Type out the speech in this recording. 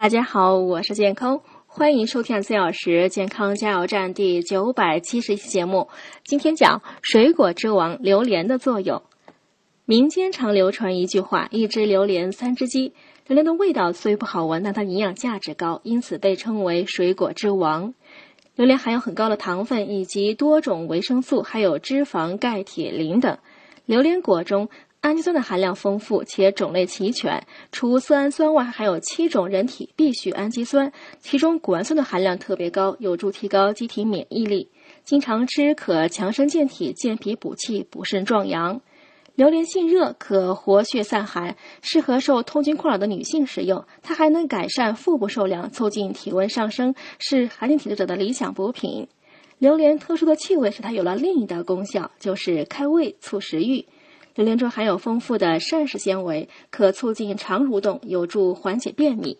大家好，我是健康，欢迎收听四小时健康加油站第九百七十期节目。今天讲水果之王榴莲的作用。民间常流传一句话：“一只榴莲三只鸡。”榴莲的味道虽不好闻，但它营养价值高，因此被称为水果之王。榴莲含有很高的糖分以及多种维生素，还有脂肪、钙、铁、磷等。榴莲果中氨基酸的含量丰富且种类齐全，除色氨酸外，还有七种人体必需氨基酸，其中谷氨酸的含量特别高，有助提高机体免疫力。经常吃可强身健体、健脾补气、补肾壮阳。榴莲性热，可活血散寒，适合受痛经困扰的女性食用。它还能改善腹部受凉，促进体温上升，是寒性体质者的理想补品。榴莲特殊的气味使它有了另一道功效，就是开胃促食欲。榴莲中含有丰富的膳食纤维，可促进肠蠕动，有助缓解便秘。